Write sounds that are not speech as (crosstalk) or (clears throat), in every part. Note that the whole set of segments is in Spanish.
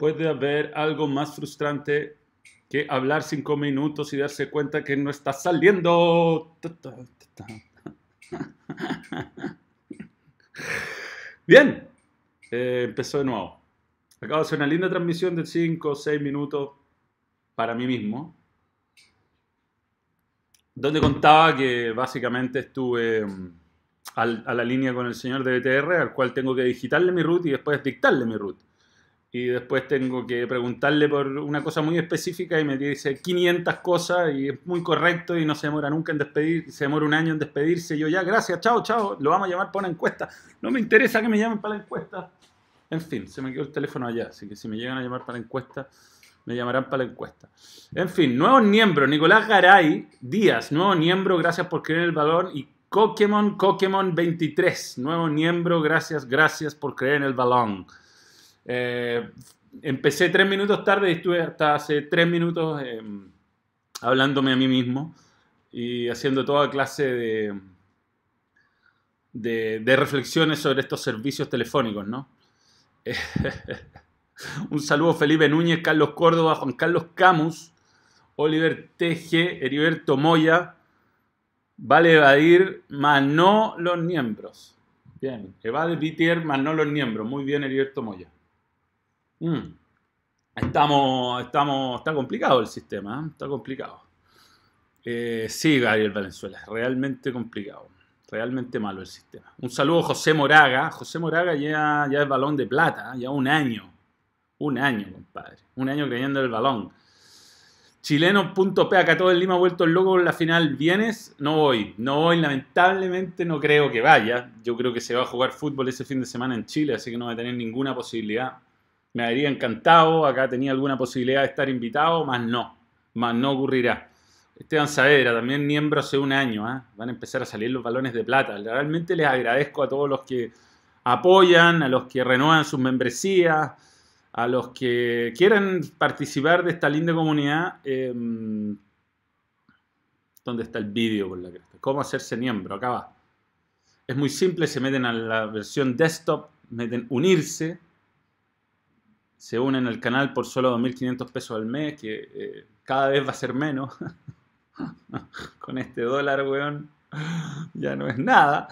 Puede haber algo más frustrante que hablar cinco minutos y darse cuenta que no está saliendo. Bien, eh, empezó de nuevo. Acabo de hacer una linda transmisión de 5 o 6 minutos para mí mismo, donde contaba que básicamente estuve mm, a la línea con el señor de BTR, al cual tengo que digitarle mi root y después dictarle mi root y después tengo que preguntarle por una cosa muy específica y me dice 500 cosas y es muy correcto y no se demora nunca en despedir, se demora un año en despedirse. Y yo ya, gracias, chao, chao, lo vamos a llamar para una encuesta. No me interesa que me llamen para la encuesta. En fin, se me quedó el teléfono allá, así que si me llegan a llamar para la encuesta, me llamarán para la encuesta. En fin, nuevos miembros, Nicolás Garay Díaz, nuevo miembro, gracias por creer en el balón y Pokémon, Pokémon 23, nuevo miembro, gracias, gracias por creer en el balón. Eh, empecé tres minutos tarde y estuve hasta hace tres minutos em, hablándome a mí mismo y haciendo toda clase de, reflexiones sobre estos servicios telefónicos, ¿no? (laughs) un saludo Felipe Núñez, Carlos Córdoba, Juan Carlos Camus, Oliver TG, Heriberto Moya, vale evadir, más los miembros. Bien, evade Vitier, más los miembros. Muy bien, Heriberto Moya. Mm. Estamos, estamos, está complicado el sistema, ¿eh? está complicado. Eh, sí, Gabriel Valenzuela, realmente complicado, realmente malo el sistema. Un saludo a José Moraga. José Moraga ya, ya es balón de plata, ¿eh? ya un año, un año, compadre, un año creyendo el balón. Chileno.p, acá todo el Lima vuelto loco en la final. ¿Vienes? No voy. No voy, lamentablemente no creo que vaya. Yo creo que se va a jugar fútbol ese fin de semana en Chile, así que no va a tener ninguna posibilidad. Me habría encantado, acá tenía alguna posibilidad de estar invitado, más no, más no ocurrirá. Esteban Saavedra, también miembro hace un año, ¿eh? van a empezar a salir los balones de plata. Realmente les agradezco a todos los que apoyan, a los que renuevan sus membresías, a los que quieran participar de esta linda comunidad. Em, ¿Dónde está el vídeo por la cresta? ¿Cómo hacerse miembro? Acá va. Es muy simple, se meten a la versión desktop, meten unirse se unen al canal por solo 2.500 pesos al mes, que eh, cada vez va a ser menos. (laughs) Con este dólar, weón, ya no es nada.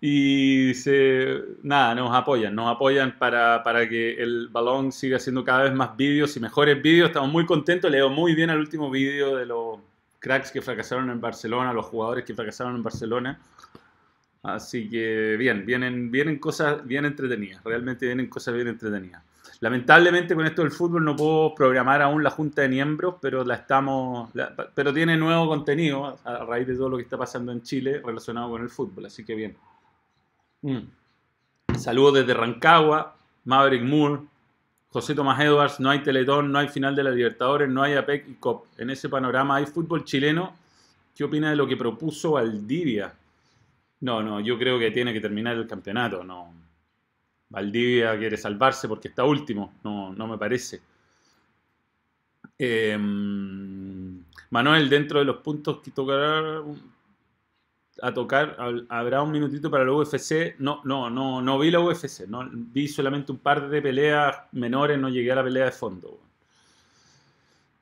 Y se, nada, nos apoyan, nos apoyan para, para, que el balón siga haciendo cada vez más vídeos y mejores vídeos. Estamos muy contentos, leo muy bien el último vídeo de los cracks que fracasaron en Barcelona, los jugadores que fracasaron en Barcelona. Así que bien, vienen, vienen cosas bien entretenidas, realmente vienen cosas bien entretenidas. Lamentablemente con esto del fútbol no puedo programar aún la junta de miembros, pero la estamos, pero tiene nuevo contenido a raíz de todo lo que está pasando en Chile relacionado con el fútbol, así que bien. Mm. Saludos desde Rancagua, Maverick Moore, José Tomás Edwards, no hay Teletón, no hay final de la Libertadores, no hay APEC y COP. En ese panorama hay fútbol chileno. ¿Qué opina de lo que propuso Valdivia? No, no, yo creo que tiene que terminar el campeonato, no, Valdivia quiere salvarse porque está último, no, no me parece. Em, Manuel, dentro de los puntos que tocará a tocar, habrá un minutito para la UFC. No, no, no, no vi la UFC, no, vi solamente un par de peleas menores, no llegué a la pelea de fondo.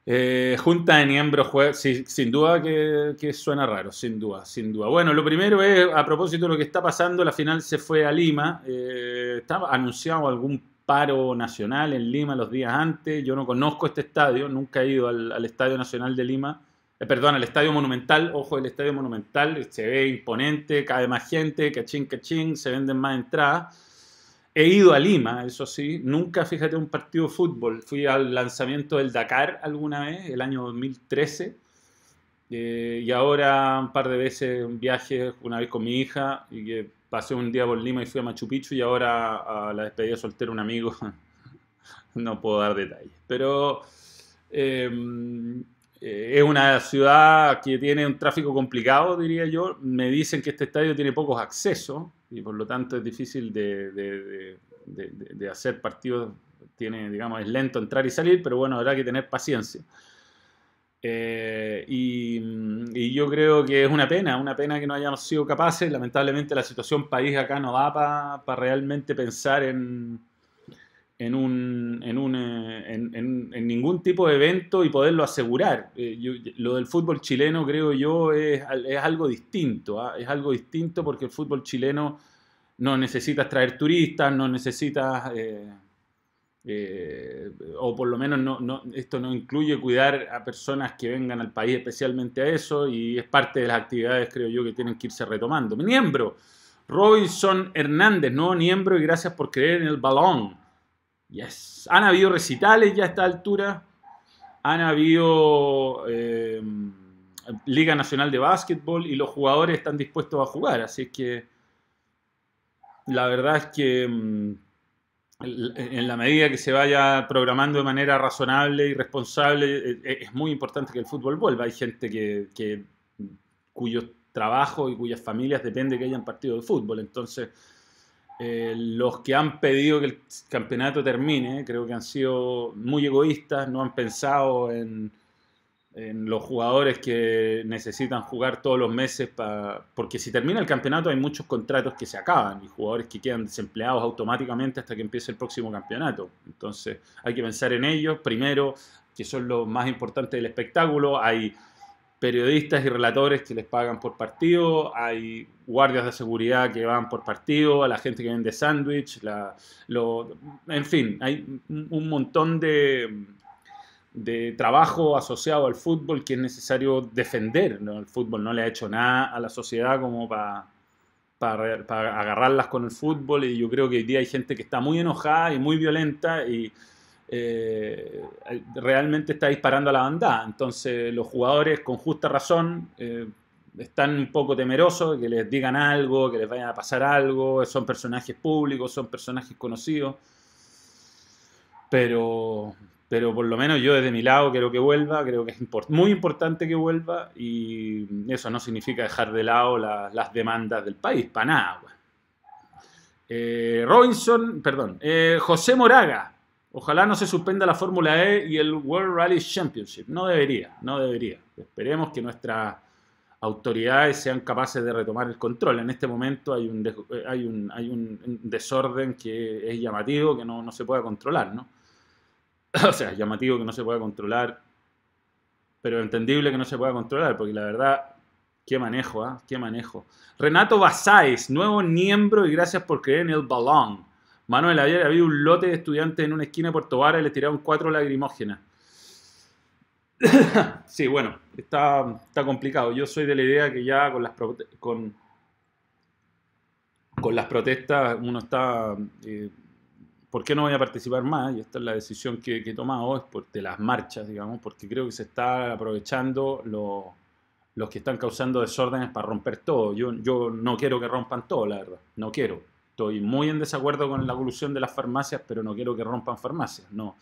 Eh, junta de miembros, sin duda que, suena raro, sin duda, sin duda. Bueno, lo primero es, a propósito de lo que está pasando, la final se fue a Lima, eh, estaba anunciado algún paro nacional en Lima los días antes, yo no conozco este estadio, nunca he ido al, Estadio Nacional de Lima, eh, perdón, al Estadio Monumental, ojo, el Estadio Monumental se ve imponente, cae más gente, cachín, cachín, se venden más entradas. He ido a Lima, eso sí, nunca, fíjate, un partido de fútbol. Fui al lanzamiento del Dakar alguna vez, el año 2013, eh, y ahora un par de veces un viaje, una vez con mi hija, y que pasé un día por Lima y fui a Machu Picchu, y ahora a la despedida soltera un amigo, (laughs) no puedo dar detalles. Pero em, eh, es una ciudad que tiene un tráfico complicado, diría yo. Me dicen que este estadio tiene pocos accesos y por lo tanto es difícil de, hacer partidos, tiene, digamos, es lento entrar y salir, pero bueno, habrá que tener paciencia. Eh, y, yo creo que es una pena, una pena que no hayamos sido capaces. Lamentablemente la situación país acá no da para realmente pensar en, en, un, en, un, eh, en, ningún tipo de evento y poderlo asegurar. Eh, lo del fútbol chileno, creo yo, es, es algo distinto. ¿ah? Es algo distinto porque el fútbol chileno no necesitas traer turistas, no necesitas, eh, o por lo menos no, no, esto no incluye cuidar a personas que vengan al país especialmente a eso y es parte de las actividades, creo yo, que tienen que irse retomando. Miembro, Robinson Hernández, nuevo miembro y gracias por creer en el balón. Yes. Han habido recitales ya a esta altura. Han habido eh, Liga Nacional de Básquetbol y los jugadores están dispuestos a jugar. Así que la verdad es que mm, en la medida que se vaya programando de manera razonable y responsable, eh, eh, es muy importante que el fútbol vuelva. Hay gente que, que cuyo trabajo y cuyas familias depende que hayan partido de fútbol. Entonces, eh, los que han pedido que el campeonato termine, creo que han sido muy egoístas, no han pensado en, los jugadores que necesitan jugar todos los meses, porque si termina el campeonato hay muchos contratos que se acaban y jugadores que quedan desempleados automáticamente hasta que empiece el próximo campeonato. Entonces hay que pensar en ellos, primero, que son los más importantes del espectáculo, hay periodistas y relatores que les pagan por partido, hay guardias de seguridad que van por partido, a la gente que vende sándwich, en fin, hay un montón de, de trabajo asociado al fútbol que es necesario defender. El fútbol no le ha hecho nada a la sociedad como para, para, agarrarlas con el fútbol y yo creo que hoy día hay gente que está muy enojada y muy violenta y eh, realmente está disparando a la banda. Entonces los jugadores con justa razón eh, están un poco temerosos de que les digan algo, que les vaya a pasar algo, son personajes públicos, son personajes conocidos. Pero, pero por lo menos yo desde mi lado quiero que vuelva, creo que es muy importante que vuelva y eso no significa dejar de lado las demandas del país, para nada. Eh, Robinson, perdón, José Moraga, Ojalá no se suspenda la Fórmula E y el World Rally Championship. No debería, no debería. Esperemos que nuestras autoridades sean capaces de retomar el control. En este momento hay un, hay un, hay un desorden que es llamativo, que no, no se puede controlar, ¿no? (laughs) o sea, llamativo que no se pueda controlar, pero entendible que no se pueda controlar, porque la verdad, qué manejo, ¿ah? Qué manejo. Renato Basáez, nuevo miembro y gracias por creer en el balón. Manuel, ayer había un lote de estudiantes en una esquina de Puerto Vara y le tiraron cuatro lagrimógenas. (coughs) sí, bueno, está, está, complicado. Yo soy de la idea que ya con las, con, con las protestas uno está... Eh, ¿Por qué no voy a participar más? Y esta es la decisión que, he tomado, es por, de las marchas, digamos, porque creo que se está aprovechando los que están causando desórdenes para romper todo. Yo, yo no quiero que rompan todo, la verdad. No quiero. Estoy muy en desacuerdo con la evolución de las farmacias, pero no quiero que rompan farmacias. No,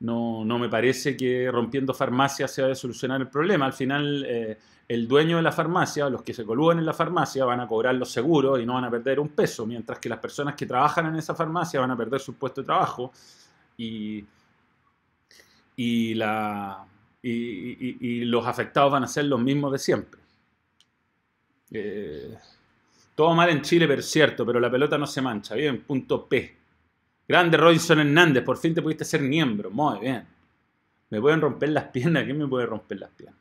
no, no me parece que rompiendo farmacias se vaya a solucionar el problema. Al final, eh, el dueño de la farmacia, los que se colúan en la farmacia, van a cobrar los seguros y no van a perder un peso, mientras que las personas que trabajan en esa farmacia van a perder su puesto de trabajo y, y, la, y, los afectados van a ser los mismos de siempre. Eh, todo mal en Chile, pero cierto, pero la pelota no se mancha. Bien, punto P. Grande Robinson Hernández, por fin te pudiste ser miembro. Muy bien. Me pueden romper las piernas. ¿Quién me puede romper las piernas?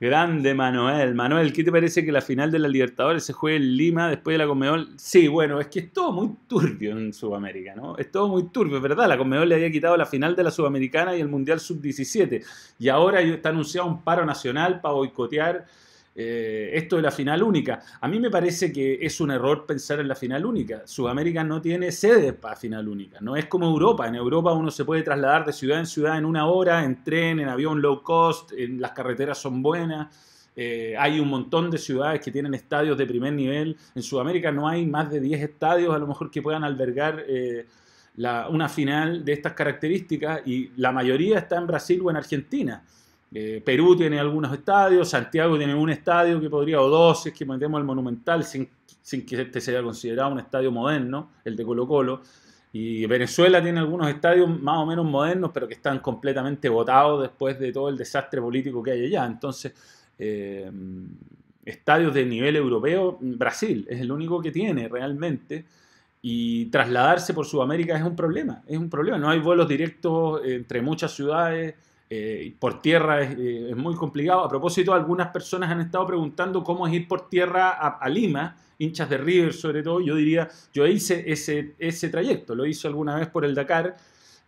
Grande Manuel. Manuel, ¿qué te parece que la final de la Libertadores se juegue en Lima después de la Conmebol? Sí, bueno, es que es todo muy turbio en Sudamérica, ¿no? Es todo muy turbio, ¿verdad? La Conmebol le había quitado la final de la Sudamericana y el Mundial Sub-17. Y ahora está anunciado un paro nacional para boicotear eh, esto de la final única. A mí me parece que es un error pensar en la final única. Sudamérica no tiene sede para final única. No es como Europa. En Europa uno se puede trasladar de ciudad en ciudad en una hora, en tren, en avión low cost, en, las carreteras son buenas. Eh, hay un montón de ciudades que tienen estadios de primer nivel. En Sudamérica no hay más de 10 estadios a lo mejor que puedan albergar eh, una final de estas características y la mayoría está en Brasil o en Argentina. Eh, Perú tiene algunos estadios, Santiago tiene un estadio que podría, o dos, es que metemos el Monumental, sin, que este sea considerado un estadio moderno, el de Colo Colo. Y Venezuela tiene algunos estadios más o menos modernos, pero que están completamente votados después de todo el desastre político que hay allá. Entonces, eh, estadios de nivel europeo, Brasil es el único que tiene realmente. y trasladarse por Sudamérica es un problema, es un problema. No hay vuelos directos entre muchas ciudades, eh, por tierra eh, es, muy complicado. A propósito, algunas personas han estado preguntando cómo es ir por tierra a, Lima, hinchas de River sobre todo. Yo diría, yo hice ese, ese trayecto, lo hice alguna vez por el Dakar.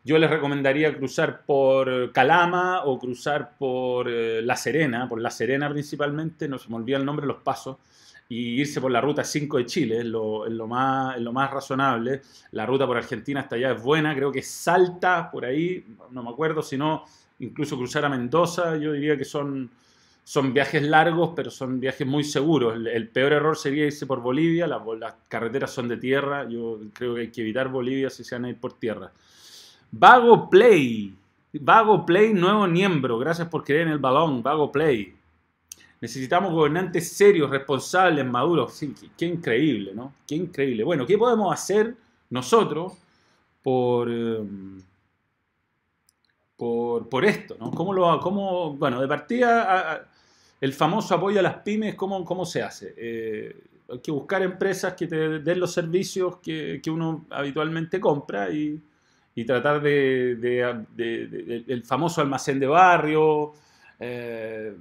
Yo les recomendaría cruzar por Calama o cruzar por eh, La Serena, por La Serena principalmente, no se me olvida el nombre, los pasos y irse por la ruta 5 de Chile, es lo, más, lo más razonable. La ruta por Argentina hasta allá es buena, creo que salta por ahí, no me acuerdo, si no, incluso cruzar a Mendoza, yo diría que son, son viajes largos, pero son viajes muy seguros. El, peor error sería irse por Bolivia, las, carreteras son de tierra, yo creo que hay que evitar Bolivia si se van a ir por tierra. Vago Play, Vago Play, nuevo miembro, gracias por creer en el balón, Vago Play. Necesitamos gobernantes serios, responsables, maduros. qué, increíble, ¿no? Qué increíble. Bueno, ¿qué podemos hacer nosotros por, em, por, esto? ¿no? ¿Cómo lo, cómo, bueno, de partida, el famoso apoyo a las pymes, ¿cómo, cómo se hace? Eh, hay que buscar empresas que te den los servicios que, uno habitualmente compra y, tratar de, de, el famoso almacén de barrio, eh,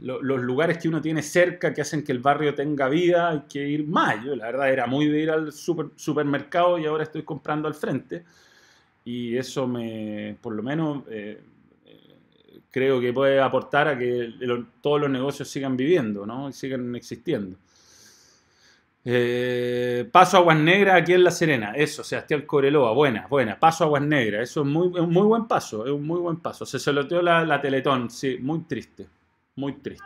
los lugares que uno tiene cerca que hacen que el barrio tenga vida, hay que ir más. Yo la verdad era muy de ir al supermercado y ahora estoy comprando al frente. Y eso me, por lo menos, eh, eh, creo que puede aportar a que todos los negocios sigan viviendo, ¿no? Y sigan existiendo. Eh, paso Aguas Negras aquí en La Serena, eso, Sebastián Coreloa, buena, buena, paso Aguas Negras, eso es, muy, un muy buen paso, es un muy buen paso. Se soloteó la, la Teletón, sí, muy triste muy triste.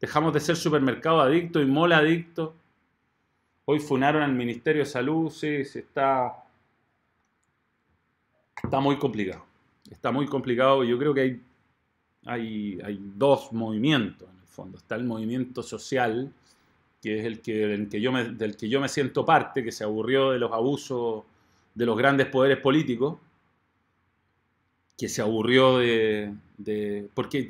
Dejamos de ser supermercado adicto y mola adicto. Hoy funaron al Ministerio de Salud, sí, sí, está, está muy complicado. Está muy complicado. Yo creo que hay, hay, hay dos movimientos en el fondo. Está el movimiento social, que es el que, que yo me, del que yo me siento parte, que se aburrió de los abusos de los grandes poderes políticos, que se aburrió de... de porque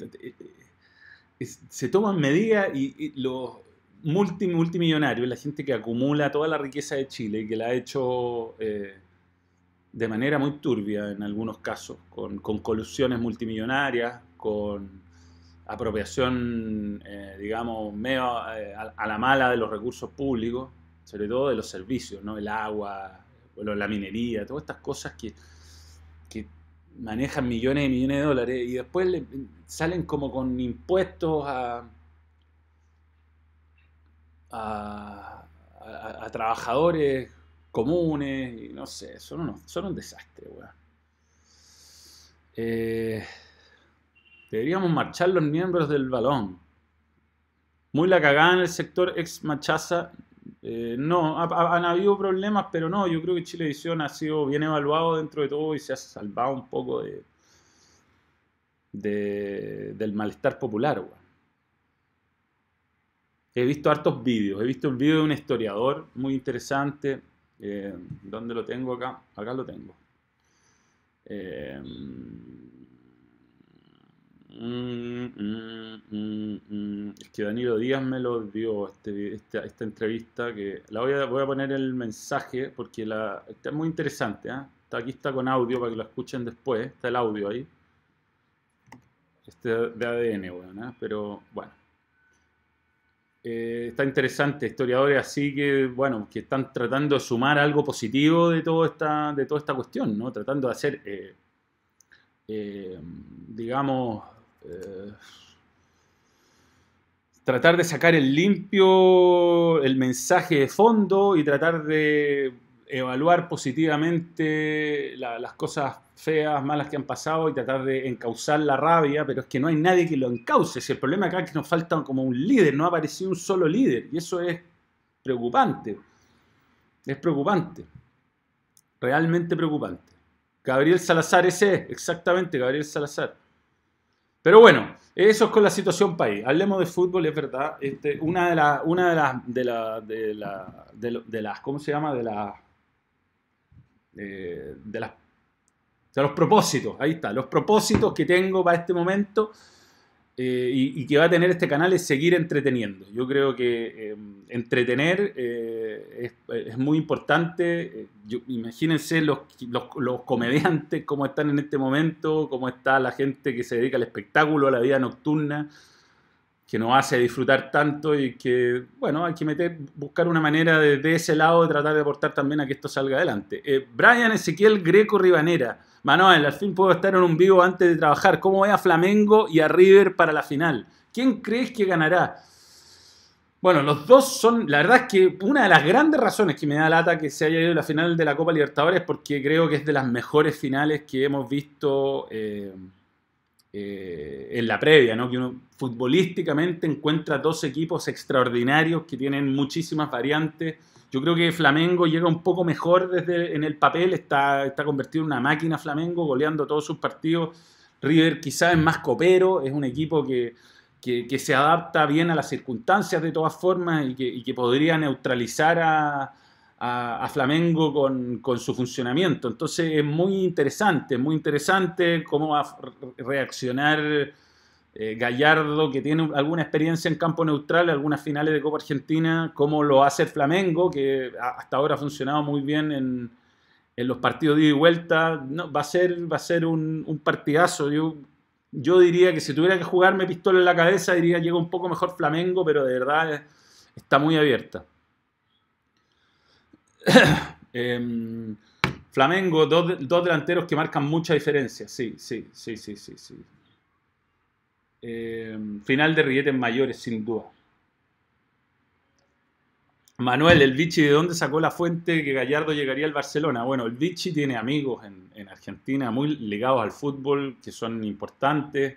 se toman medidas y, los multimillonarios, la gente que acumula toda la riqueza de Chile que la ha hecho eh, de manera muy turbia en algunos casos, con, colusiones multimillonarias, con apropiación, eh, digamos, medio eh, a, la mala de los recursos públicos, sobre todo de los servicios, ¿no? el agua, la minería, todas estas cosas que, que manejan millones y millones de dólares y después le, salen como con impuestos a, a, trabajadores comunes, y no sé, son, son un desastre. Eh, deberíamos marchar los miembros del balón. Muy la cagada en el sector ex Machaza. Eh, no, han habido problemas, pero no, yo creo que Chilevisión ha sido bien evaluado dentro de todo y se ha salvado un poco de, del malestar popular. He visto hartos vídeos, he visto un vídeo de un historiador muy interesante. Eh, ¿Dónde lo tengo acá? Acá lo tengo. Eh, es que Danilo Díaz me lo dio este, esta, entrevista que la voy a, voy a poner el mensaje porque la, está muy interesante. ¿ah? Está, aquí está con audio para que lo escuchen después. Está el audio ahí este de ADN, bueno, ¿eh? pero bueno. Eh, está interesante, historiadores así que, bueno, que están tratando de sumar algo positivo de, todo esta, de toda esta cuestión, ¿no? Tratando de hacer, eh, digamos, tratar de sacar el limpio, el mensaje de fondo y tratar de evaluar positivamente las cosas feas, malas que han pasado y tratar de encauzar la rabia, pero es que no hay nadie que lo encauce. Si el problema acá es que nos falta como un líder, no ha aparecido un solo líder y eso es preocupante. Es preocupante. Realmente preocupante. Gabriel Salazar ese es, exactamente, Gabriel Salazar. Pero bueno, eso es con la situación país. Hablemos de fútbol, es verdad. Este, una de las, una de las, de la, de la, de, las, ¿cómo se llama? De las eh, de, los propósitos, ahí está, los propósitos que tengo para este momento eh, y, que va a tener este canal es seguir entreteniendo. Yo creo que eh, entretener eh, es, muy importante. imagínense los, los, comediantes, cómo están en este momento, cómo está la gente que se dedica al espectáculo, a la vida nocturna, que nos hace disfrutar tanto y que, bueno, hay que meter, buscar una manera de, de ese lado de tratar de aportar también a que esto salga adelante. Brian Ezequiel Greco Ribanera. Manuel, al fin puedo estar en un vivo antes de trabajar. ¿Cómo ve a Flamengo y a River para la final? ¿Quién crees que ganará? Bueno, los dos son, la verdad es que una de las grandes razones que me da lata que se haya ido la final de la Copa Libertadores porque creo que es de las mejores finales que hemos visto eh, eh, en la previa, ¿no? Que uno futbolísticamente encuentra dos equipos extraordinarios que tienen muchísimas variantes yo creo que Flamengo llega un poco mejor desde en el papel, está, está convertido en una máquina Flamengo, goleando todos sus partidos. River quizás es más copero, es un equipo que, se adapta bien a las circunstancias de todas formas y que, podría neutralizar a, Flamengo con, con, su funcionamiento. Entonces es muy interesante, muy interesante cómo va a reaccionar eh, Gallardo, que tiene alguna experiencia en campo neutral, algunas finales de Copa Argentina, como lo hace el Flamengo, que hasta ahora ha funcionado muy bien en, los partidos de ida y vuelta. No, va a ser, va a ser un, partidazo. Yo, yo diría que si tuviera que jugarme pistola en la cabeza, diría llega un poco mejor Flamengo, pero de verdad está muy abierta. (coughs) Em, Flamengo, dos, dos, delanteros que marcan mucha diferencia. Sí, sí, sí, sí, sí. Eh, final de rilletes mayores, sin duda. Manuel, el Vichy, ¿de dónde sacó la fuente que Gallardo llegaría al Barcelona? Bueno, el Vichy tiene amigos en, Argentina muy ligados al fútbol, que son importantes.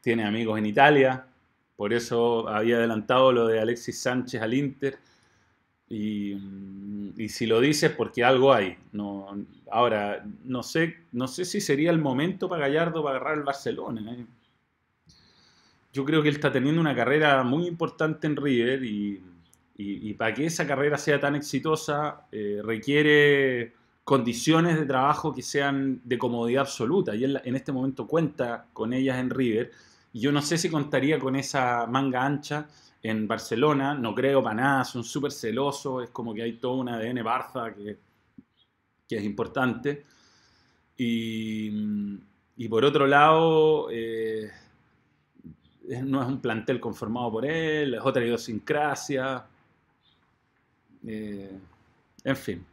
Tiene amigos en Italia, por eso había adelantado lo de Alexis Sánchez al Inter. Y, si lo dices, porque algo hay. No, ahora, no sé, no sé si sería el momento para Gallardo para agarrar el Barcelona. ¿eh? Yo creo que él está teniendo una carrera muy importante en River y, para que esa carrera sea tan exitosa eh, requiere condiciones de trabajo que sean de comodidad absoluta y él en este momento cuenta con ellas en River y yo no sé si contaría con esa manga ancha en Barcelona, no creo para nada, son súper celosos, es como que hay todo un ADN Barça que, que es importante. Y, por otro lado... Eh, no es un plantel conformado por él, es otra idiosincrasia. Eh, en fin.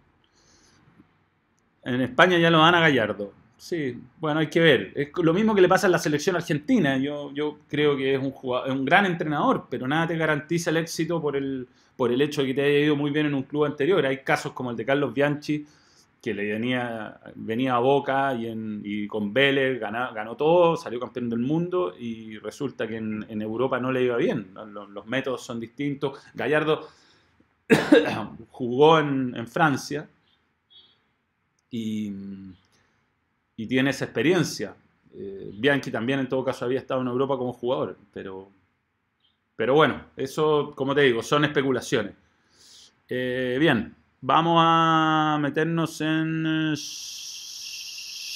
En España ya lo dan a Gallardo. Sí, bueno, hay que ver. Es lo mismo que le pasa a la selección argentina. Yo, yo creo que es un, jugador, un gran entrenador, pero nada te garantiza el éxito por el, por el hecho de que te haya ido muy bien en un club anterior. Hay casos como el de Carlos Bianchi, que le venía, venía a Boca y, con Vélez ganó, ganó, todo, salió campeón del mundo y resulta que en, Europa no le iba bien. Los, métodos son distintos. Gallardo (coughs) jugó en, Francia y, y, tiene esa experiencia. Eh, Bianchi también en todo caso había estado en Europa como jugador, pero, pero bueno, eso como te digo, son especulaciones. Eh, bien, Vamos a meternos en eh,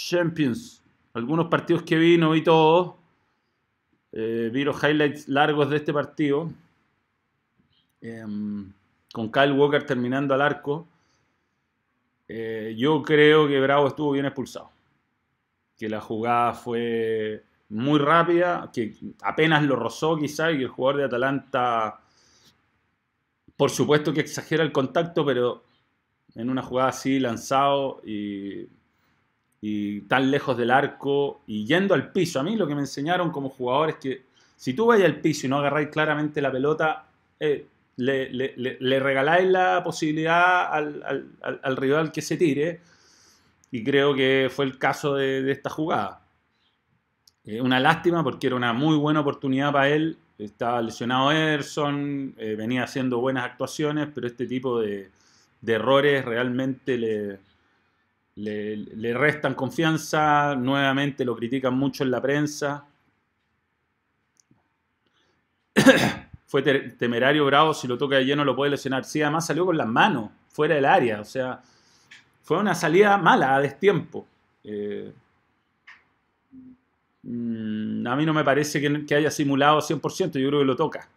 Champions. Algunos partidos que vi, no vi todos. Eh, vi los highlights largos de este partido. Em, con Kyle Walker terminando al arco. Eh, yo creo que Bravo estuvo bien expulsado. Que la jugada fue muy rápida, que apenas lo rozó quizá y el jugador de Atalanta, por supuesto que exagera el contacto, pero en una jugada así, lanzado y, tan lejos del arco y yendo al piso. A mí lo que me enseñaron como jugador es que si tú vayas al piso y no agarráis claramente la pelota, eh, le, regaláis la posibilidad al, rival que se tire. Y creo que fue el caso de, esta jugada. Eh, una lástima porque era una muy buena oportunidad para él. Estaba lesionado Ederson, eh, venía haciendo buenas actuaciones, pero este tipo de, de errores realmente le, le, restan confianza, nuevamente lo critican mucho en la prensa. (coughs) Fue temerario bravo, si lo toca de lleno lo puede lesionar. Sí, además salió con las manos, fuera del área, o sea, fue una salida mala a destiempo. Eh, mm, a mí no me parece que, haya simulado 100%, yo creo que lo toca.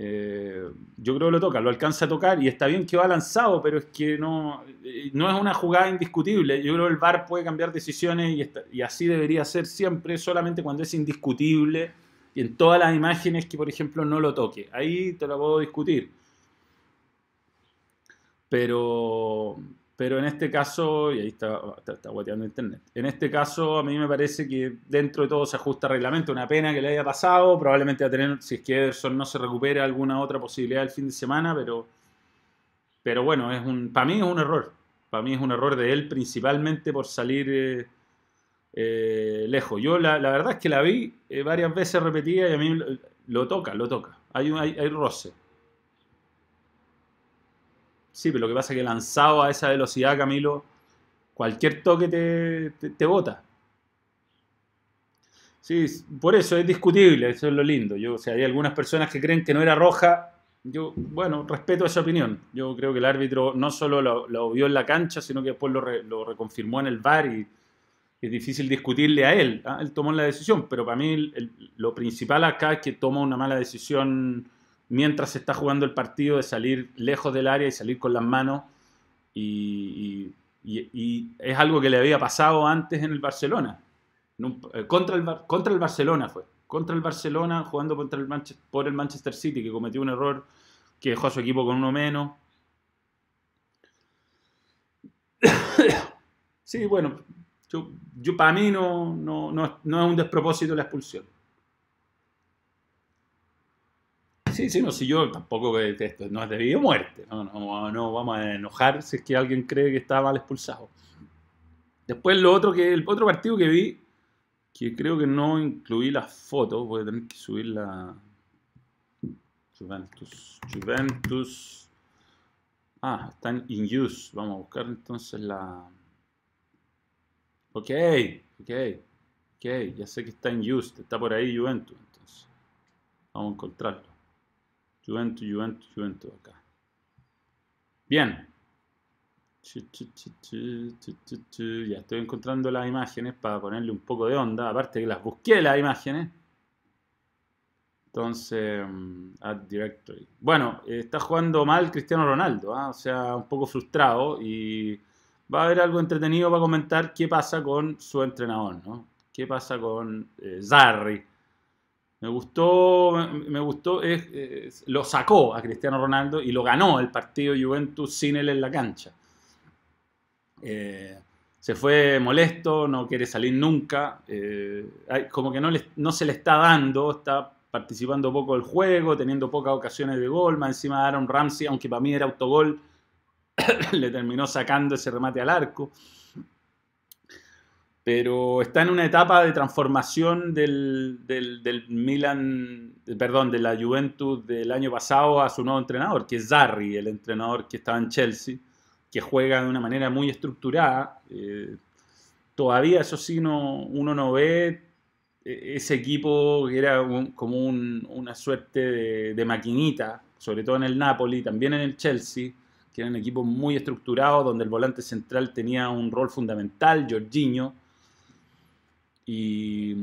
Eh, yo creo que lo toca, lo alcanza a tocar y está bien que va lanzado, pero es que no, eh, no es una jugada indiscutible. Yo creo que el VAR puede cambiar decisiones y, y así debería ser siempre, solamente cuando es indiscutible y en todas las imágenes que, por ejemplo, no lo toque. Ahí te lo puedo discutir. Pero, pero en este caso, y ahí está, está, guateando internet, en este caso a mí me parece que dentro de todo se ajusta reglamento. Una pena que le haya pasado, probablemente va a tener, si es que Ederson no se recupere, alguna otra posibilidad el fin de semana, pero, pero bueno, es un, para mí es un error. Para mí es un error de él principalmente por salir eh, eh, lejos. Yo la, verdad es que la vi eh, varias veces repetida y a mí lo, toca, lo toca. Hay, hay, hay roce. Sí, pero lo que pasa es que lanzado a esa velocidad, Camilo, cualquier toque te, te, bota. Sí, por eso es discutible, eso es lo lindo. Yo, o sea, hay algunas personas que creen que no era roja. Yo, bueno, respeto esa opinión. Yo creo que el árbitro no solo lo, vio en la cancha, sino que después lo, reconfirmó en el VAR y es difícil discutirle a él. ¿ah? Él tomó la decisión, pero para mí lo principal acá es que toma una mala decisión mientras se está jugando el partido de salir lejos del área y salir con las manos. Y, es algo que le había pasado antes en el Barcelona. Eh, contra, el, contra el Barcelona fue. Contra el Barcelona, jugando contra el por el Manchester City, que cometió un error que dejó a su equipo con uno menos. (coughs) sí, bueno, yo, para mí no, no, no, no es un despropósito la expulsión. Sí, sí, no, si yo tampoco esto no es debido a muerte. No, no, no vamos a enojar si es que alguien cree que está mal expulsado. Después lo otro que el otro partido que vi, que creo que no incluí las fotos, voy a tener que subir la Juventus. Juventus. Ah, están in use. Vamos a buscar entonces la. Ok, ok, ok. Ya sé que está in use. Está por ahí Juventus. Entonces, vamos a encontrarlo. Juventus, Juventus, Juventus acá. Bien. Ya estoy encontrando las imágenes para ponerle un poco de onda. Aparte que las busqué las imágenes. Entonces, mm, add directory. Bueno, está jugando mal Cristiano Ronaldo, ¿ah? o sea, un poco frustrado y va a haber algo entretenido para comentar qué pasa con su entrenador, ¿no? ¿Qué pasa con eh, Zarri? Me gustó, me gustó, lo sacó a Cristiano Ronaldo y lo ganó el partido Juventus sin él en la cancha. Eh, se fue molesto, no quiere salir nunca, eh, como que no, no se le está dando, está participando poco del juego, teniendo pocas ocasiones de gol, más encima Aaron Ramsey, aunque para mí era autogol, (coughs) le terminó sacando ese remate al arco pero está en una etapa de transformación del, del, Milan, perdón, de la Juventus del año pasado a su nuevo entrenador, que es Zarri, el entrenador que estaba en Chelsea, que juega de una manera muy estructurada. Eh, todavía, eso sí, no, uno no ve eh, ese equipo que era como una suerte de, maquinita, sobre todo en el Napoli, también en el Chelsea, que eran equipos muy estructurados, donde el volante central tenía un rol fundamental, Jorginho y,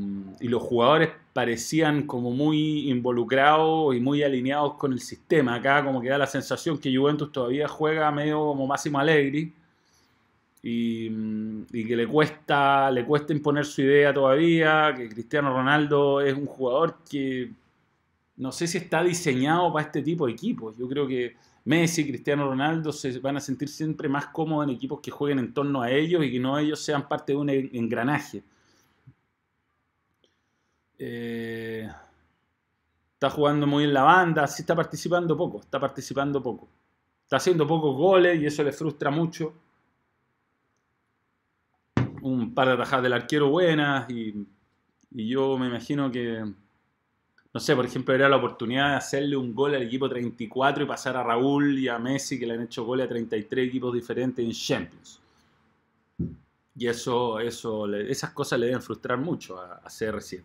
los jugadores parecían como muy involucrados y muy alineados con el sistema. Acá como que da la sensación que Juventus todavía juega medio como Máximo Allegri y, y, que le cuesta, le cuesta imponer su idea todavía, que Cristiano Ronaldo es un jugador que no sé si está diseñado para este tipo de equipos. Yo creo que Messi, y Cristiano Ronaldo se van a sentir siempre más cómodos en equipos que jueguen en torno a ellos y que no ellos sean parte de un engranaje. Eh, está jugando muy en la banda, sí está participando poco, está participando poco. Está haciendo pocos goles y eso le frustra mucho. Un par de atajadas del arquero buenas y, yo me imagino que, no sé, por ejemplo, era la oportunidad de hacerle un gol al equipo 34 y pasar a Raúl y a Messi que le han hecho goles a 33 equipos diferentes en Champions. Y eso, eso, esas cosas le deben frustrar mucho a CR7.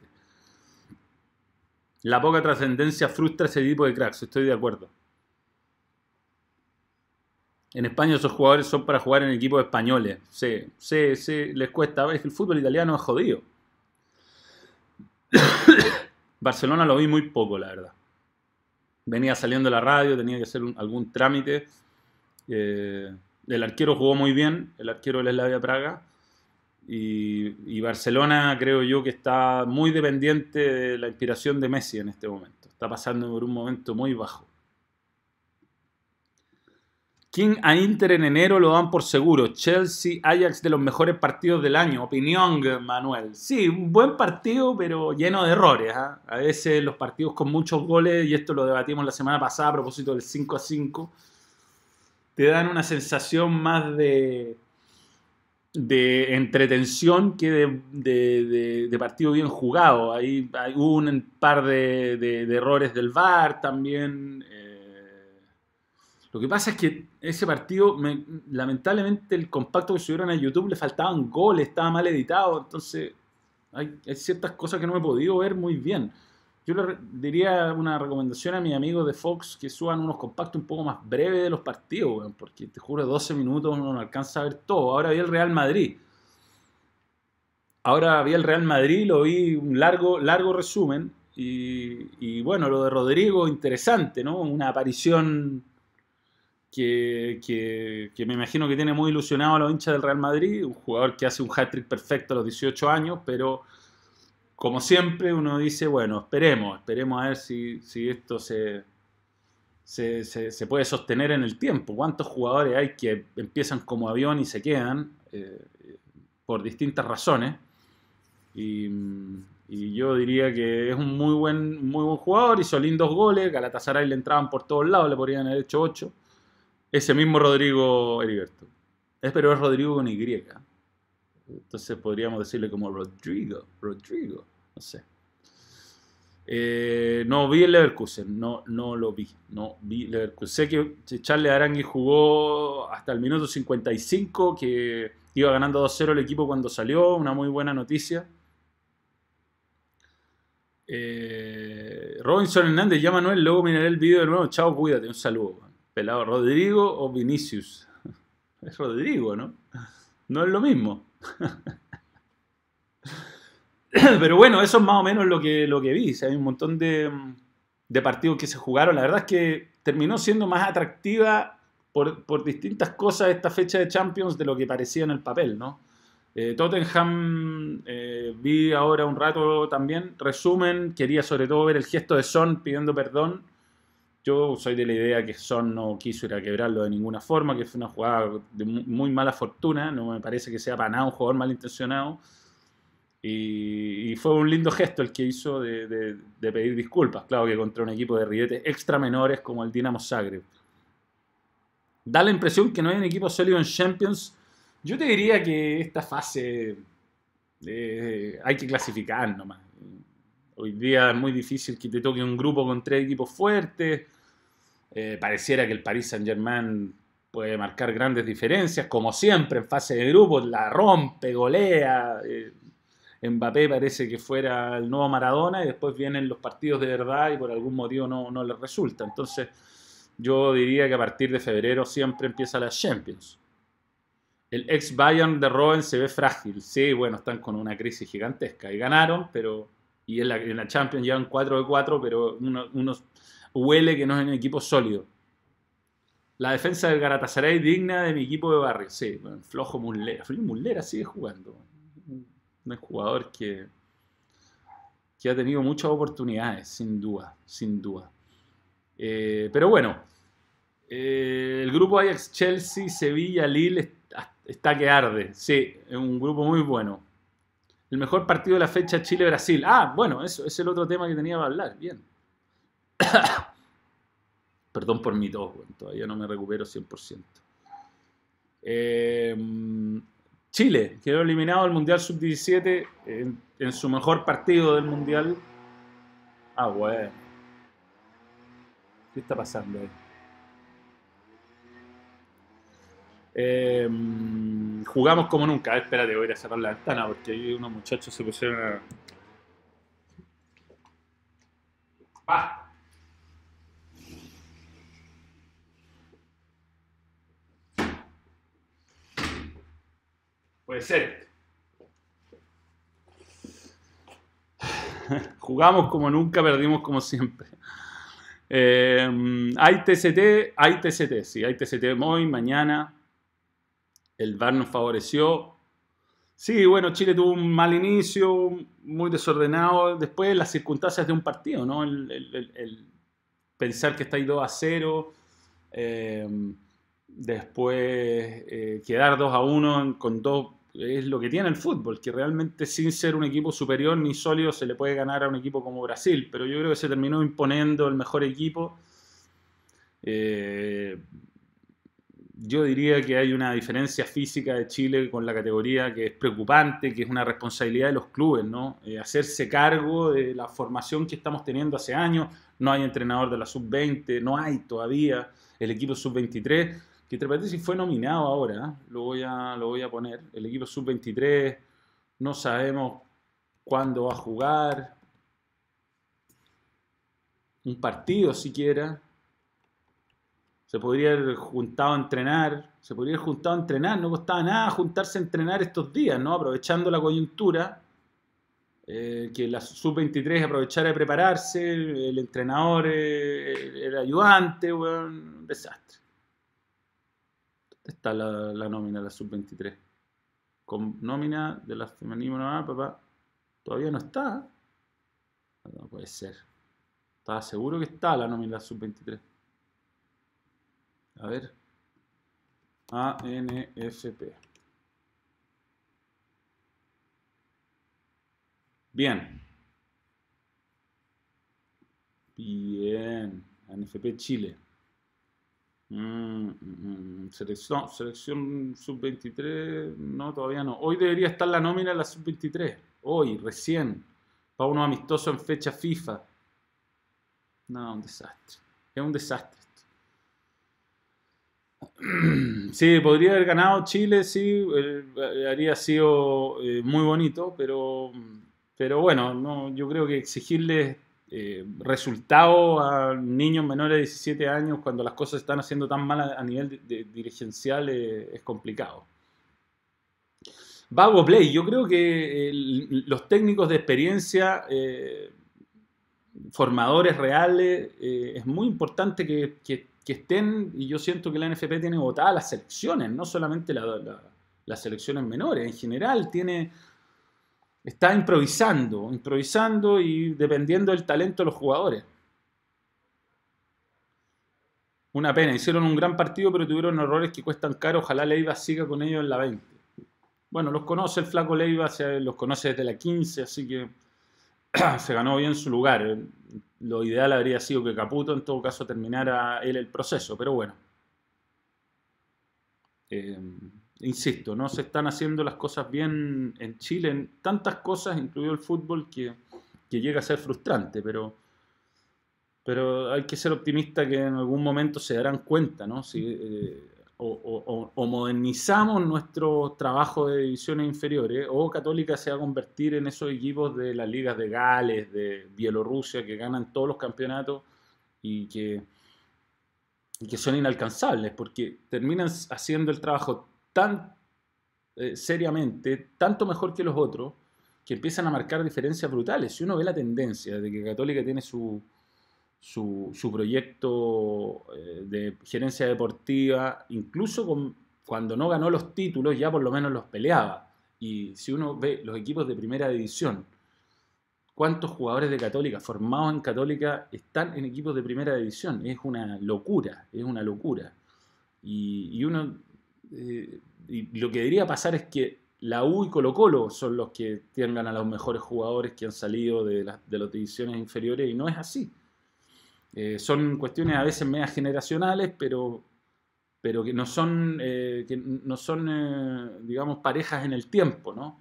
La poca trascendencia frustra ese tipo de cracks, estoy de acuerdo. En España esos jugadores son para jugar en equipos españoles. Sí, sí, sí, les cuesta. Es que el fútbol italiano es jodido. (coughs) Barcelona lo vi muy poco, la verdad. Venía saliendo de la radio, tenía que hacer algún trámite. Eh, el arquero jugó muy bien, el arquero del Slavia Praga. Y, Barcelona creo yo que está muy dependiente de la inspiración de Messi en este momento. Está pasando por un momento muy bajo. King a Inter en enero lo dan por seguro. Chelsea, Ajax de los mejores partidos del año. Opinión, Manuel. Sí, un buen partido, pero lleno de errores. ¿ah? A veces los partidos con muchos goles, y esto lo debatimos la semana pasada a propósito del 5 a 5, te dan una sensación más de, de entretención que de, partido bien jugado. Hay, hay un par de, errores del VAR también. Eh, lo que pasa es que ese partido, lamentablemente, el compacto que subieron a YouTube le faltaban goles, estaba mal editado, entonces hay, ciertas cosas que no he podido ver muy bien. Yo le diría una recomendación a mis amigos de Fox que suban unos compactos un poco más breves de los partidos, porque te juro, 12 minutos uno no alcanza a ver todo. Ahora vi el Real Madrid. Ahora vi el Real Madrid, lo vi un largo, largo resumen. Y, y bueno, lo de Rodrigo, interesante, ¿no? Una aparición que, me imagino que tiene muy ilusionado a los hinchas del Real Madrid, un jugador que hace un hat-trick perfecto a los 18 años, pero como siempre uno dice, bueno, esperemos, esperemos a ver si, esto se, se, puede sostener en el tiempo. ¿Cuántos jugadores hay que empiezan como avión y se quedan eh, por distintas razones? Y, yo diría que es un muy buen, muy buen jugador, hizo lindos goles, Galatasaray le entraban por todos lados, le podrían haber hecho 8. Ese mismo Rodrigo Heriberto. Es, pero es Rodrigo con Y. Entonces podríamos decirle como Rodrigo. Rodrigo. No sé. Eh, no vi el Leverkusen, no, no lo vi, no vi Leverkusen. Sé que Charles Arangui jugó hasta el minuto 55, que iba ganando 2-0 el equipo cuando salió, una muy buena noticia. Eh, Robinson Hernández, ya Manuel, luego miraré el video de nuevo. Chao, cuídate, un saludo. Pelado, ¿Rodrigo o Vinicius? (laughs) Es Rodrigo, ¿no? No es lo mismo. Pero bueno, eso es más o menos lo que, lo que vi. hay un montón de, partidos que se jugaron. La verdad es que terminó siendo más atractiva por, distintas cosas esta fecha de Champions de lo que parecía en el papel, ¿no? Eh, Tottenham eh, vi ahora un rato también, resumen, quería sobre todo ver el gesto de Son pidiendo perdón yo soy de la idea que Son no quiso ir a quebrarlo de ninguna forma, que fue una jugada de muy mala fortuna, no me parece que sea para nada un jugador malintencionado. Y, fue un lindo gesto el que hizo de, pedir disculpas, claro que contra un equipo de rietes extra menores como el Dinamo Zagreb. Da la impresión que no hay un equipo sólido en Champions. Yo te diría que esta fase eh, hay que clasificar nomás. Hoy día es muy difícil que te toque un grupo con tres equipos fuertes. Eh, pareciera que el Paris Saint Germain puede marcar grandes diferencias, como siempre en fase de grupos, la rompe, golea. Eh, Mbappé parece que fuera el nuevo Maradona y después vienen los partidos de verdad y por algún motivo no, no les resulta. Entonces yo diría que a partir de febrero siempre empieza la Champions. El ex Bayern de Robben se ve frágil. Sí, bueno, están con una crisis gigantesca y ganaron, pero y en la, Champions llevan 4 de 4, pero uno, huele que no es un equipo sólido. La defensa del Galatasaray digna de mi equipo de barrio. Sí, flojo Mullera. Flojo Mullera sigue jugando. Un jugador que, que ha tenido muchas oportunidades, sin duda, sin duda. Eh, pero bueno, eh, el grupo Ajax, Chelsea, Sevilla, Lille está que arde. Sí, es un grupo muy bueno. El mejor partido de la fecha Chile-Brasil. Ah, bueno, eso es el otro tema que tenía que hablar. Bien. (coughs) Perdón por mi tos, todavía no me recupero 100%. Em, Chile quedó eliminado del Mundial Sub-17 en, en, su mejor partido del Mundial. Ah, bueno. ¿Qué está pasando ahí? Em, jugamos como nunca. espérate, voy a cerrar la ventana porque ahí unos muchachos se pusieron a. Puede ser. (laughs) jugamos como nunca, perdimos como siempre. Eh, hay TCT, hay TCT, sí, hay TCT hoy, mañana. El VAR nos favoreció. Sí, bueno, Chile tuvo un mal inicio, muy desordenado. Después las circunstancias de un partido, ¿no? El, pensar que está ahí 2 a 0. Eh, después eh, quedar 2 a 1 con dos es lo que tiene el fútbol, que realmente sin ser un equipo superior ni sólido se le puede ganar a un equipo como Brasil, pero yo creo que se terminó imponiendo el mejor equipo. Eh, yo diría que hay una diferencia física de Chile con la categoría que es preocupante, que es una responsabilidad de los clubes, ¿no? Eh, hacerse cargo de la formación que estamos teniendo hace años. No hay entrenador de la sub-20, no hay todavía el equipo sub-23 que entre fue nominado ahora, ¿eh? lo, voy a, lo voy a poner, el equipo sub-23, no sabemos cuándo va a jugar, un partido siquiera, se podría haber juntado a entrenar, se podría haber juntado a entrenar, no costaba nada juntarse a entrenar estos días, ¿no? Aprovechando la coyuntura, eh, que la sub-23 aprovechara de prepararse, el entrenador, eh, el ayudante, un desastre está la, nómina de la sub-23. Con nómina de la femenina, papá, todavía no está. No puede ser. Estaba seguro que está la nómina de la sub-23. A ver. ANFP. Bien. Bien. ANFP Chile. Mm, mm, mm. selección, selección sub-23, no, todavía no. Hoy debería estar la nómina de la sub-23. Hoy, recién. Para unos amistosos en fecha FIFA. No, un desastre. Es un desastre. (clears throat) Sí, podría haber ganado Chile, sí, eh, habría sido eh, muy bonito, pero, pero bueno, no, yo creo que exigirles eh, resultado a niños menores de 17 años cuando las cosas están haciendo tan mal a, nivel dirigencial eh, es complicado. Vago Play, yo creo que los técnicos de experiencia, formadores reales, es muy importante que, estén, y yo siento que la NFP tiene votadas las selecciones, no solamente las selecciones menores, en general tiene está improvisando, improvisando y dependiendo del talento de los jugadores. Una pena, hicieron un gran partido, pero tuvieron errores que cuestan caro. Ojalá Leiva siga con ellos en la 20. Bueno, los conoce el flaco Leiva, los conoce desde la 15, así que (clears throat) se ganó bien su lugar. Lo ideal habría sido que Caputo, en todo caso, terminara él el proceso, pero bueno. Eh, insisto, no se están haciendo las cosas bien en Chile, en tantas cosas, incluido el fútbol, que, llega a ser frustrante, pero, pero hay que ser optimista que en algún momento se darán cuenta, ¿no? Si, eh, o, modernizamos nuestro trabajo de divisiones inferiores, o Católica se va a convertir en esos equipos de las ligas de Gales, de Bielorrusia, que ganan todos los campeonatos y que, son inalcanzables, porque terminan haciendo el trabajo tan eh, seriamente, tanto mejor que los otros, que empiezan a marcar diferencias brutales. Si uno ve la tendencia de que Católica tiene su, su, proyecto eh, de gerencia deportiva, incluso cuando no ganó los títulos, ya por lo menos los peleaba. Y si uno ve los equipos de primera división, ¿cuántos jugadores de Católica formados en Católica están en equipos de primera división? Es una locura, es una locura. Y, uno eh, y lo que debería pasar es que la U y Colo Colo son los que tengan a los mejores jugadores que han salido de, de las divisiones inferiores y no es así. Eh, son cuestiones a veces medias generacionales, pero, pero que no son, eh, que no son digamos, parejas en el tiempo, ¿no?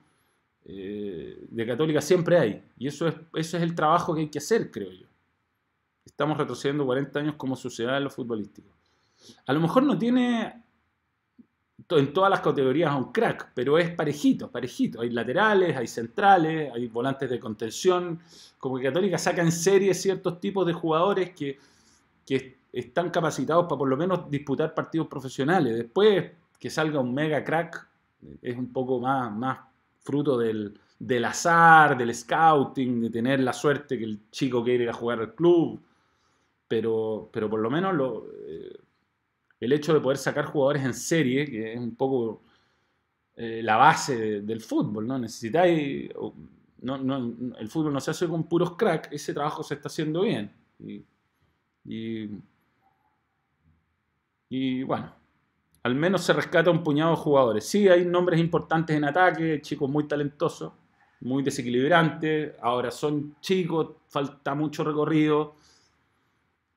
de Católica siempre hay. Y eso es, eso es el trabajo que hay que hacer, creo yo. Estamos retrocediendo 40 años como sociedad en lo futbolístico. A lo mejor no tiene en todas las categorías a un crack, pero es parejito, parejito. Hay laterales, hay centrales, hay volantes de contención. Como que Católica saca en serie ciertos tipos de jugadores que, están capacitados para por lo menos disputar partidos profesionales. Después que salga un mega crack es un poco más, más fruto del, del azar, del scouting, de tener la suerte que el chico quiere ir a jugar al club, pero, pero por lo menos lo, eh, el hecho de poder sacar jugadores en serie, que es un poco eh, la base del fútbol, ¿no? Necesitáis, el fútbol no se hace con puros crack, ese trabajo se está haciendo bien. Y, y, y bueno, al menos se rescata un puñado de jugadores. Sí, hay nombres importantes en ataque, chicos muy talentosos, muy desequilibrantes. Ahora son chicos, falta mucho recorrido.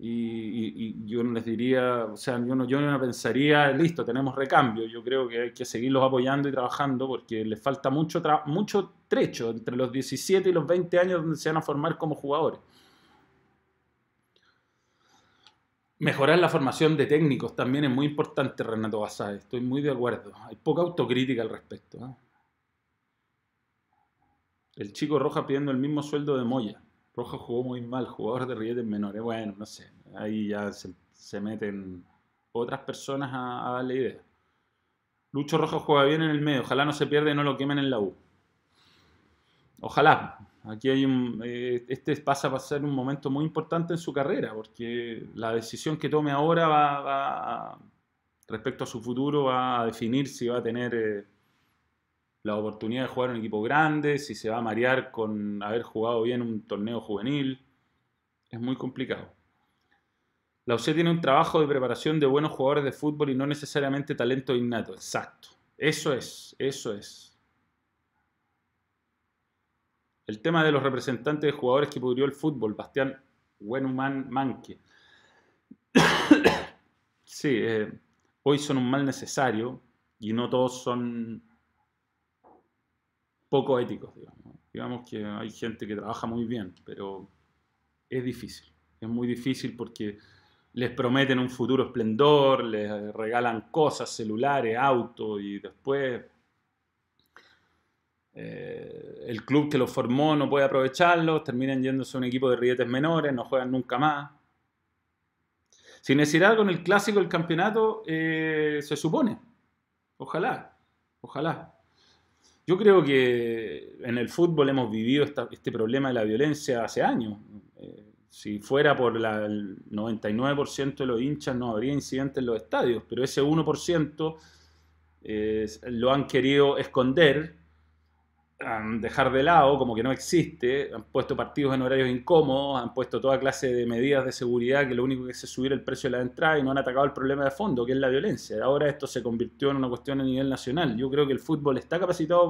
Y, yo no les diría, o sea, yo no, yo no pensaría, listo, tenemos recambio. Yo creo que hay que seguirlos apoyando y trabajando porque les falta mucho, mucho trecho entre los 17 y los 20 años donde se van a formar como jugadores. Mejorar la formación de técnicos también es muy importante, Renato Basay. Estoy muy de acuerdo. Hay poca autocrítica al respecto. ¿eh? El chico Roja pidiendo el mismo sueldo de Moya. Roja jugó muy mal, jugador de rilletes menores. Bueno, no sé. Ahí ya se, meten otras personas a, darle idea. Lucho Roja juega bien en el medio. Ojalá no se pierda y no lo quemen en la U. Ojalá. Aquí hay un, eh, este pasa a ser un momento muy importante en su carrera, porque la decisión que tome ahora va, respecto a su futuro va a definir si va a tener eh, la oportunidad de jugar en un equipo grande, si se va a marear con haber jugado bien un torneo juvenil. Es muy complicado. La UC tiene un trabajo de preparación de buenos jugadores de fútbol y no necesariamente talento innato. Exacto. Eso es, eso es. El tema de los representantes de jugadores que pudrió el fútbol, Bastián Buenuman Manque. (coughs) sí, eh, hoy son un mal necesario y no todos son poco éticos, digamos. Digamos que hay gente que trabaja muy bien, pero es difícil. Es muy difícil porque les prometen un futuro esplendor, les regalan cosas, celulares, autos y después eh, el club que los formó no puede aprovecharlos, terminan yéndose a un equipo de rietes menores, no juegan nunca más. Sin necesidad con el clásico del campeonato, eh, se supone. Ojalá, ojalá. Yo creo que en el fútbol hemos vivido este problema de la violencia hace años. Eh, si fuera por el 99% de los hinchas no habría incidentes en los estadios, pero ese 1% lo han querido esconder dejar de lado, como que no existe, han puesto partidos en horarios incómodos, han puesto toda clase de medidas de seguridad que lo único que es subir el precio de la entrada y no han atacado el problema de fondo, que es la violencia. Ahora esto se convirtió en una cuestión a nivel nacional. Yo creo que el fútbol está capacitado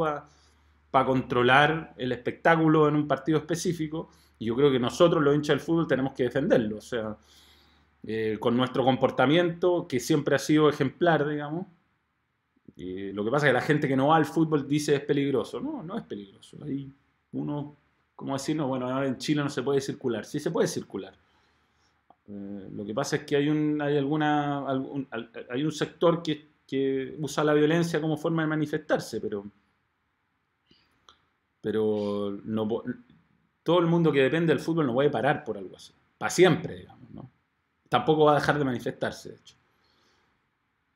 para controlar el espectáculo en un partido específico y yo creo que nosotros, los hinchas del fútbol, tenemos que defenderlo. O sea, eh, con nuestro comportamiento, que siempre ha sido ejemplar, digamos, lo que pasa es que la gente que no va al fútbol dice es peligroso. No, no es peligroso. Ahí uno, como decir, bueno, ahora en Chile no se puede circular. Sí se puede circular. Eh, lo que pasa es que hay un, hay alguna, hay un sector que, que, usa la violencia como forma de manifestarse, pero, pero no, todo el mundo que depende del fútbol no puede parar por algo así. Para siempre, digamos. ¿no? Tampoco va a dejar de manifestarse, de hecho.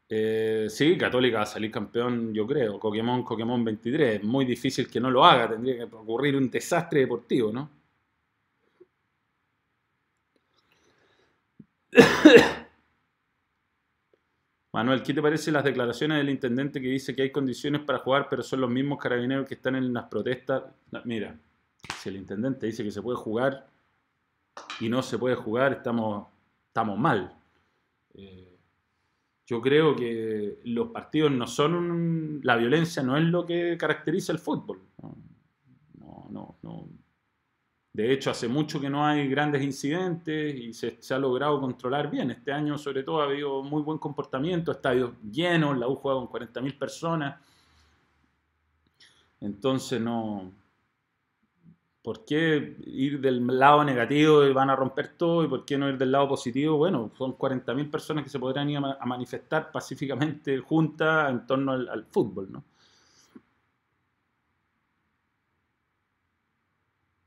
Eh, sí, Católica va a salir campeón, yo creo. Pokémon, Pokémon 23. Muy difícil que no lo haga. Tendría que ocurrir un desastre deportivo, ¿no? (coughs) Manuel, ¿qué te parecen las declaraciones del intendente que dice que hay condiciones para jugar, pero son los mismos carabineros que están en las protestas? Mira, si el intendente dice que se puede jugar y no se puede jugar, estamos, estamos mal. Eh, yo creo que los partidos no son, la violencia no es lo que caracteriza el fútbol. No, no, no. De hecho, hace mucho que no hay grandes incidentes y se, ha logrado controlar bien. Este año, sobre todo, ha habido muy buen comportamiento, estadios llenos, la U juega con 40.000 personas. Entonces, no, ¿Por qué ir del lado negativo y van a romper todo? ¿Y por qué no ir del lado positivo? Bueno, son 40.000 personas que se podrán ir a manifestar pacíficamente juntas en torno al, fútbol, ¿no?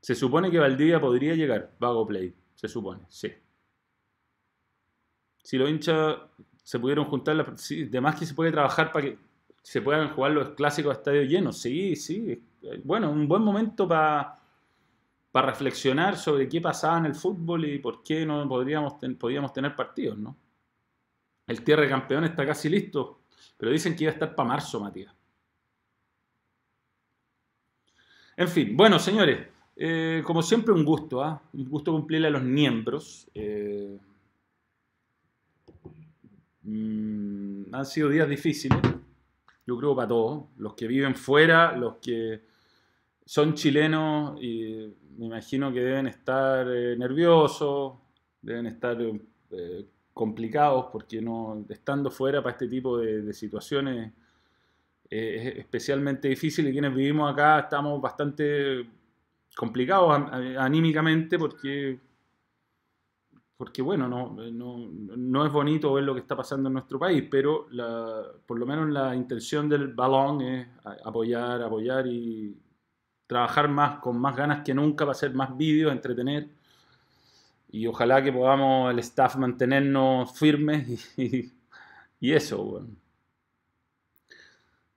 Se supone que Valdivia podría llegar, Vago Play, se supone, sí. Si los hinchas se pudieron juntar, sí, de más que se puede trabajar para que se puedan jugar los clásicos a estadio llenos, sí, sí, eh, bueno, un buen momento para reflexionar sobre qué pasaba en el fútbol y por qué no podríamos podíamos tener partidos, ¿no? El tierra de campeón está casi listo, pero dicen que iba a estar para marzo, Matías. En fin, bueno, señores, eh, como siempre un gusto, ¿ah? un gusto cumplirle a los miembros. Eh, mm, han sido días difíciles, yo creo para todos, los que viven fuera, los que son chilenos y me imagino que deben estar eh, nerviosos, deben estar complicados porque no estando fuera para este tipo de situaciones es especialmente difícil y quienes vivimos acá estamos bastante complicados anímicamente porque, porque bueno, no, no, es bonito ver lo que está pasando en nuestro país, pero por lo menos la intención del balón es apoyar, apoyar y trabajar más con más ganas que nunca para hacer más vídeos, entretener y ojalá que podamos el staff mantenernos firmes y, (laughs) eso. Bueno.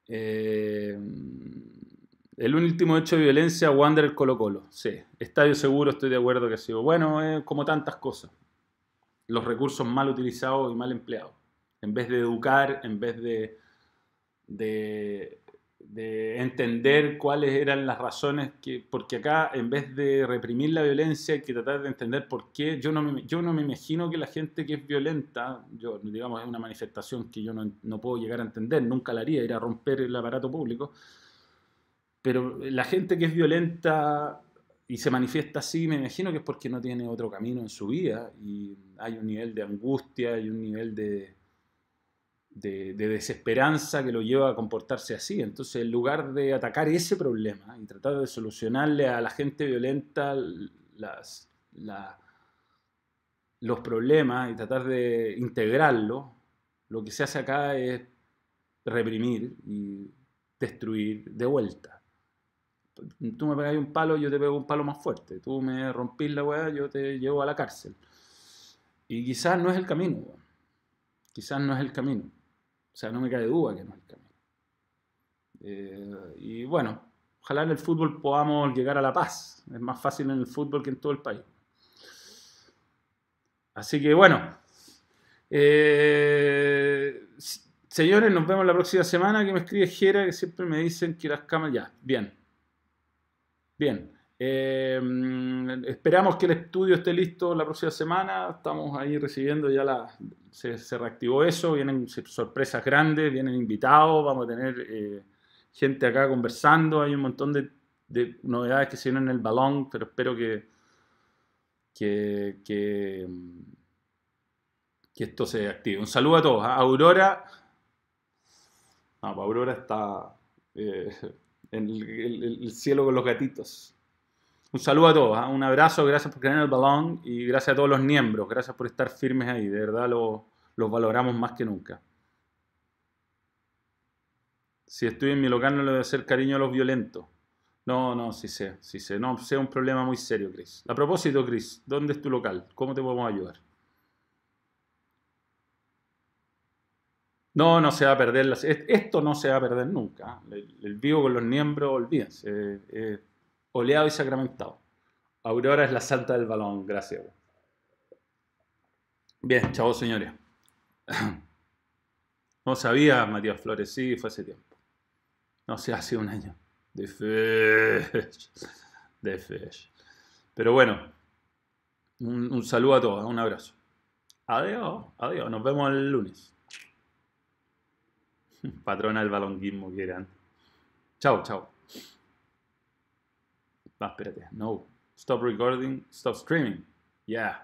Eh, el último hecho de violencia, Wander Colo Colo. Sí, estadio seguro, estoy de acuerdo que ha sido. Bueno, como tantas cosas. Los recursos mal utilizados y mal empleados. En vez de educar, en vez de, de de entender cuáles eran las razones que, porque acá en vez de reprimir la violencia hay que tratar de entender por qué. Yo no me, yo no me imagino que la gente que es violenta, yo digamos es una manifestación que yo no, no puedo llegar a entender, nunca la haría, ir a romper el aparato público, pero la gente que es violenta y se manifiesta así, me imagino que es porque no tiene otro camino en su vida y hay un nivel de angustia y un nivel de de, desesperanza que lo lleva a comportarse así. Entonces, en lugar de atacar ese problema y tratar de solucionarle a la gente violenta los problemas y tratar de integrarlo, lo que se hace acá es reprimir y destruir de vuelta. Tú me pegas un palo, yo te pego un palo más fuerte. Tú me rompís la weá, yo te llevo a la cárcel. Y quizás no es el camino. Quizás no es el camino. O sea, no me cae duda que no es el camino. Eh, y bueno, ojalá en el fútbol podamos llegar a la paz. Es más fácil en el fútbol que en todo el país. Así que bueno. Eh, señores, nos vemos la próxima semana. Que me escribe Jera, que siempre me dicen que las cámaras. Ya, bien. Bien. Eh, esperamos que el estudio esté listo la próxima semana. Estamos ahí recibiendo ya la. Se, reactivó eso. Vienen sorpresas grandes, vienen invitados. Vamos a tener eh, gente acá conversando. Hay un montón de, novedades que se vienen en el balón, pero espero que. que, que, esto se active. Un saludo a todos. ¿ah? Aurora. No, Aurora está eh, (laughs) en el cielo con los gatitos. Un saludo a todos, ¿ah? un abrazo, gracias por creer en el balón y gracias a todos los miembros, gracias por estar firmes ahí, de verdad los valoramos más que nunca. Si estoy en mi local no le voy a hacer cariño a los violentos. No, no, sí sé, sí sé. No, sea un problema muy serio, Chris. A propósito, Chris, ¿dónde es tu local? ¿Cómo te podemos ayudar? No, no se va a perder. Esto no se va a perder nunca. ¿ah? El, vivo con los miembros, olvídense. Eh, eh, oleado y sacramentado. Aurora es la santa del balón, gracias. Bien, chao señores. (clears throat) No sabía, Matías Flores, sí, fue hace tiempo. No sé, hace un año. De fesh. De fesh. Pero bueno, un, saludo a todos, un abrazo. Adiós, adiós, nos vemos el lunes. (laughs) Patrona del balonguismo que eran. Chao, chao. No. Stop recording. Stop streaming. Yeah.